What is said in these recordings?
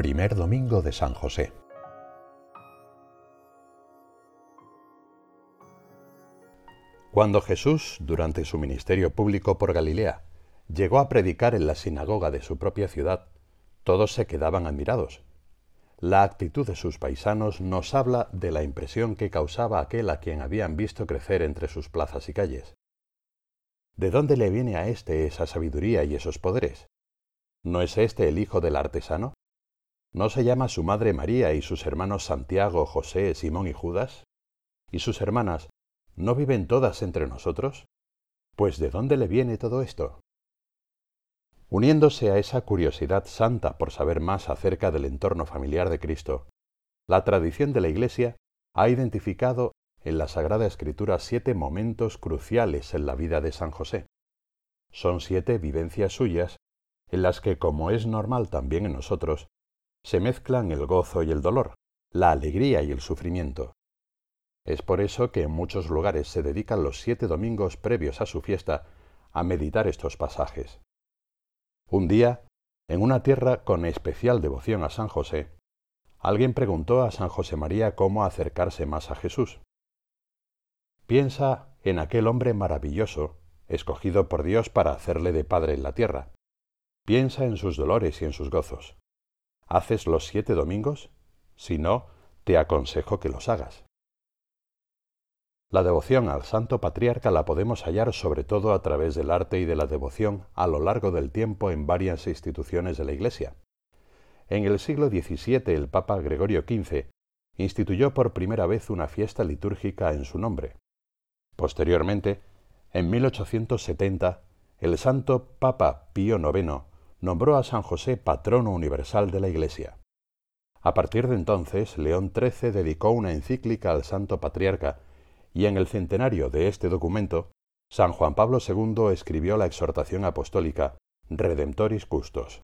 Primer Domingo de San José. Cuando Jesús, durante su ministerio público por Galilea, llegó a predicar en la sinagoga de su propia ciudad, todos se quedaban admirados. La actitud de sus paisanos nos habla de la impresión que causaba aquel a quien habían visto crecer entre sus plazas y calles. ¿De dónde le viene a éste esa sabiduría y esos poderes? ¿No es éste el hijo del artesano? ¿No se llama su madre María y sus hermanos Santiago, José, Simón y Judas? ¿Y sus hermanas no viven todas entre nosotros? Pues ¿de dónde le viene todo esto? Uniéndose a esa curiosidad santa por saber más acerca del entorno familiar de Cristo, la tradición de la Iglesia ha identificado en la Sagrada Escritura siete momentos cruciales en la vida de San José. Son siete vivencias suyas en las que, como es normal también en nosotros, se mezclan el gozo y el dolor, la alegría y el sufrimiento. Es por eso que en muchos lugares se dedican los siete domingos previos a su fiesta a meditar estos pasajes. Un día, en una tierra con especial devoción a San José, alguien preguntó a San José María cómo acercarse más a Jesús. Piensa en aquel hombre maravilloso, escogido por Dios para hacerle de Padre en la tierra. Piensa en sus dolores y en sus gozos. ¿Haces los siete domingos? Si no, te aconsejo que los hagas. La devoción al Santo Patriarca la podemos hallar sobre todo a través del arte y de la devoción a lo largo del tiempo en varias instituciones de la Iglesia. En el siglo XVII el Papa Gregorio XV instituyó por primera vez una fiesta litúrgica en su nombre. Posteriormente, en 1870, el santo Papa Pío IX nombró a San José patrono universal de la Iglesia. A partir de entonces, León XIII dedicó una encíclica al Santo Patriarca y en el centenario de este documento, San Juan Pablo II escribió la exhortación apostólica Redemptoris Custos.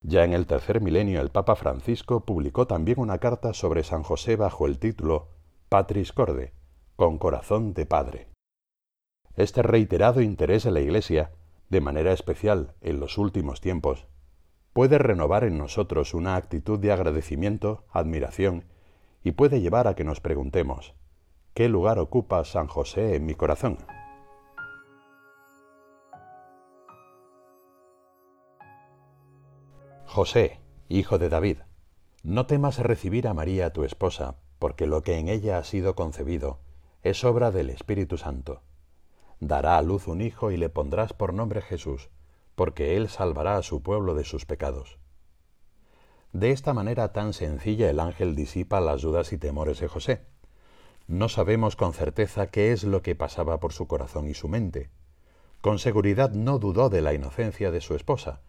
Ya en el tercer milenio el Papa Francisco publicó también una carta sobre San José bajo el título Patris Corde, con corazón de Padre. Este reiterado interés en la Iglesia, de manera especial en los últimos tiempos, puede renovar en nosotros una actitud de agradecimiento, admiración, y puede llevar a que nos preguntemos, ¿qué lugar ocupa San José en mi corazón? José, hijo de David, no temas recibir a María tu esposa, porque lo que en ella ha sido concebido es obra del Espíritu Santo. Dará a luz un hijo y le pondrás por nombre Jesús, porque él salvará a su pueblo de sus pecados. De esta manera tan sencilla el ángel disipa las dudas y temores de José. No sabemos con certeza qué es lo que pasaba por su corazón y su mente. Con seguridad no dudó de la inocencia de su esposa,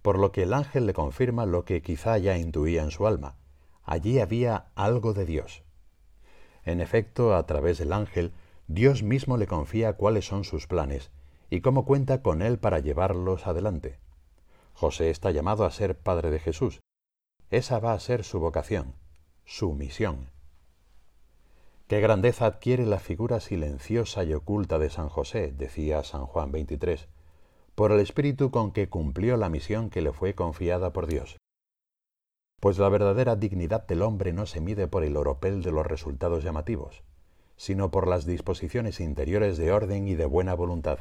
por lo que el ángel le confirma lo que quizá ya intuía en su alma. Allí había algo de Dios. En efecto, a través del ángel, Dios mismo le confía cuáles son sus planes y cómo cuenta con él para llevarlos adelante. José está llamado a ser padre de Jesús. Esa va a ser su vocación, su misión. Qué grandeza adquiere la figura silenciosa y oculta de San José, decía San Juan 23, por el espíritu con que cumplió la misión que le fue confiada por Dios pues la verdadera dignidad del hombre no se mide por el oropel de los resultados llamativos, sino por las disposiciones interiores de orden y de buena voluntad.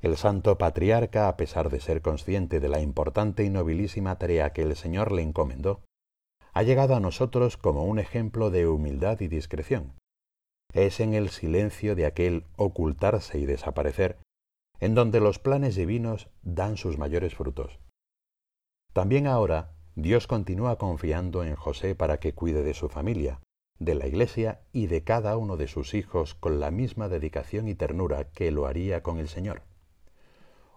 El santo patriarca, a pesar de ser consciente de la importante y nobilísima tarea que el Señor le encomendó, ha llegado a nosotros como un ejemplo de humildad y discreción. Es en el silencio de aquel ocultarse y desaparecer en donde los planes divinos dan sus mayores frutos. También ahora Dios continúa confiando en José para que cuide de su familia, de la Iglesia y de cada uno de sus hijos con la misma dedicación y ternura que lo haría con el Señor.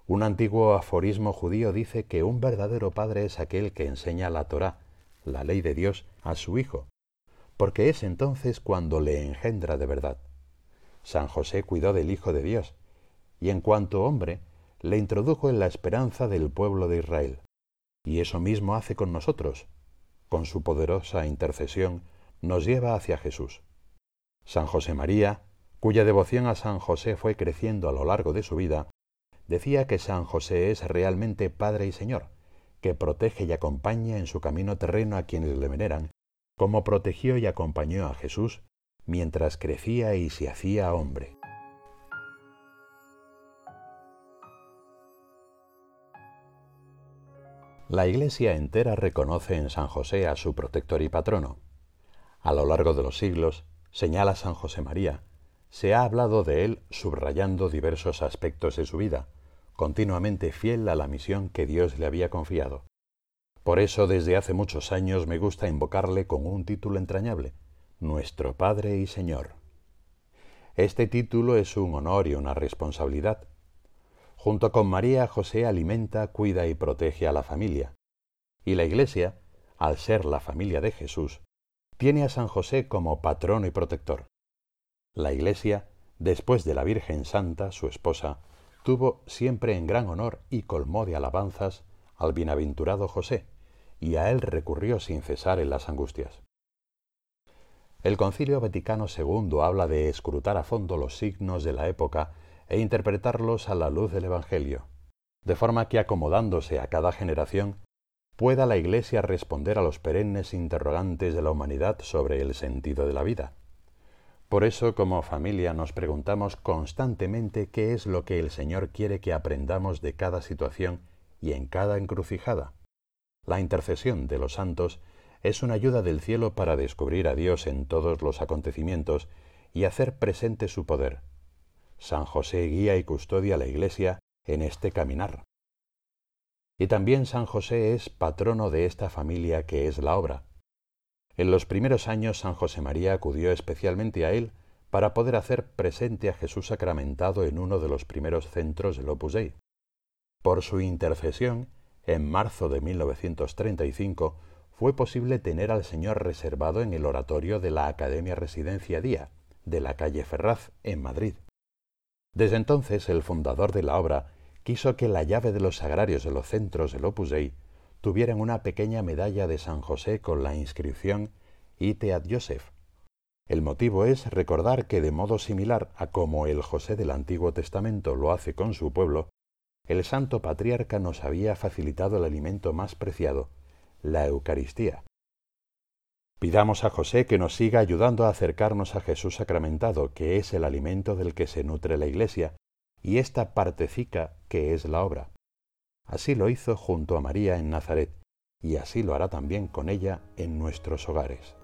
Un antiguo aforismo judío dice que un verdadero padre es aquel que enseña la Torá, la ley de Dios, a su hijo, porque es entonces cuando le engendra de verdad. San José cuidó del Hijo de Dios, y en cuanto hombre, le introdujo en la esperanza del pueblo de Israel. Y eso mismo hace con nosotros. Con su poderosa intercesión nos lleva hacia Jesús. San José María, cuya devoción a San José fue creciendo a lo largo de su vida, decía que San José es realmente Padre y Señor, que protege y acompaña en su camino terreno a quienes le veneran, como protegió y acompañó a Jesús mientras crecía y se hacía hombre. La Iglesia entera reconoce en San José a su protector y patrono. A lo largo de los siglos, señala San José María, se ha hablado de él subrayando diversos aspectos de su vida, continuamente fiel a la misión que Dios le había confiado. Por eso desde hace muchos años me gusta invocarle con un título entrañable, Nuestro Padre y Señor. Este título es un honor y una responsabilidad, Junto con María, José alimenta, cuida y protege a la familia. Y la Iglesia, al ser la familia de Jesús, tiene a San José como patrono y protector. La Iglesia, después de la Virgen Santa, su esposa, tuvo siempre en gran honor y colmó de alabanzas al bienaventurado José, y a él recurrió sin cesar en las angustias. El Concilio Vaticano II habla de escrutar a fondo los signos de la época e interpretarlos a la luz del Evangelio, de forma que acomodándose a cada generación, pueda la Iglesia responder a los perennes interrogantes de la humanidad sobre el sentido de la vida. Por eso, como familia, nos preguntamos constantemente qué es lo que el Señor quiere que aprendamos de cada situación y en cada encrucijada. La intercesión de los santos es una ayuda del cielo para descubrir a Dios en todos los acontecimientos y hacer presente su poder, San José guía y custodia a la Iglesia en este caminar. Y también San José es patrono de esta familia que es la obra. En los primeros años San José María acudió especialmente a él para poder hacer presente a Jesús sacramentado en uno de los primeros centros del Opus Dei. Por su intercesión, en marzo de 1935 fue posible tener al Señor reservado en el oratorio de la Academia Residencia Día, de la calle Ferraz, en Madrid. Desde entonces el fundador de la obra quiso que la llave de los sagrarios de los centros del Opus Dei tuvieran una pequeña medalla de San José con la inscripción Ite ad Joseph. El motivo es recordar que de modo similar a como el José del Antiguo Testamento lo hace con su pueblo, el Santo Patriarca nos había facilitado el alimento más preciado, la Eucaristía, Pidamos a José que nos siga ayudando a acercarnos a Jesús sacramentado, que es el alimento del que se nutre la Iglesia, y esta partecica que es la obra. Así lo hizo junto a María en Nazaret, y así lo hará también con ella en nuestros hogares.